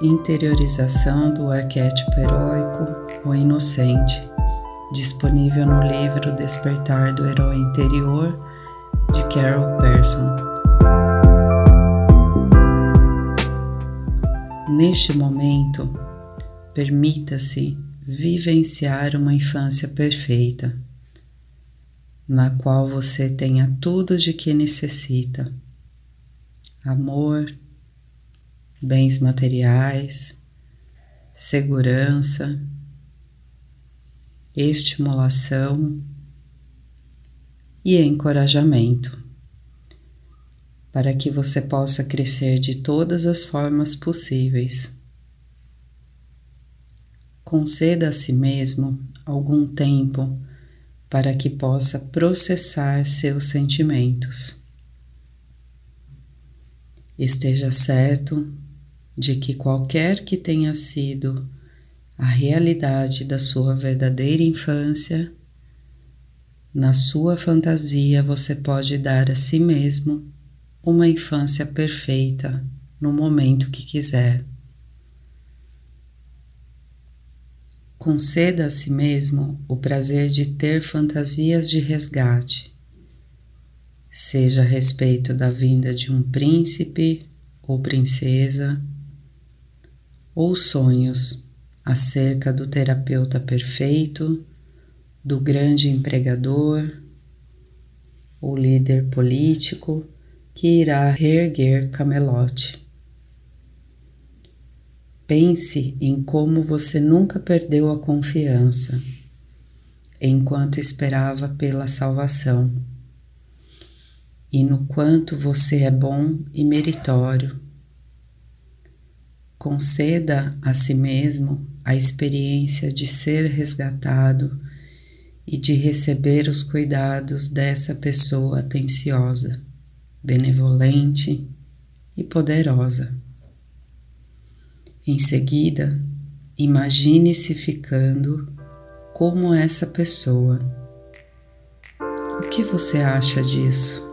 Interiorização do arquétipo heróico ou inocente, disponível no livro Despertar do Herói Interior de Carol Person. Neste momento, permita-se vivenciar uma infância perfeita, na qual você tenha tudo de que necessita: amor, bens materiais, segurança, estimulação e encorajamento, para que você possa crescer de todas as formas possíveis. Conceda a si mesmo algum tempo para que possa processar seus sentimentos. Esteja certo de que qualquer que tenha sido a realidade da sua verdadeira infância, na sua fantasia você pode dar a si mesmo uma infância perfeita no momento que quiser. Conceda a si mesmo o prazer de ter fantasias de resgate, seja a respeito da vinda de um príncipe ou princesa ou sonhos acerca do terapeuta perfeito, do grande empregador ou líder político que irá reerguer Camelote. Pense em como você nunca perdeu a confiança enquanto esperava pela salvação e no quanto você é bom e meritório Conceda a si mesmo a experiência de ser resgatado e de receber os cuidados dessa pessoa atenciosa, benevolente e poderosa. Em seguida, imagine-se ficando como essa pessoa. O que você acha disso?